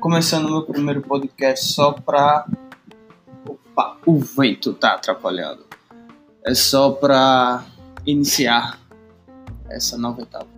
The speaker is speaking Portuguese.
Começando meu primeiro podcast só pra. Opa, o vento tá atrapalhando. É só pra iniciar essa nova etapa.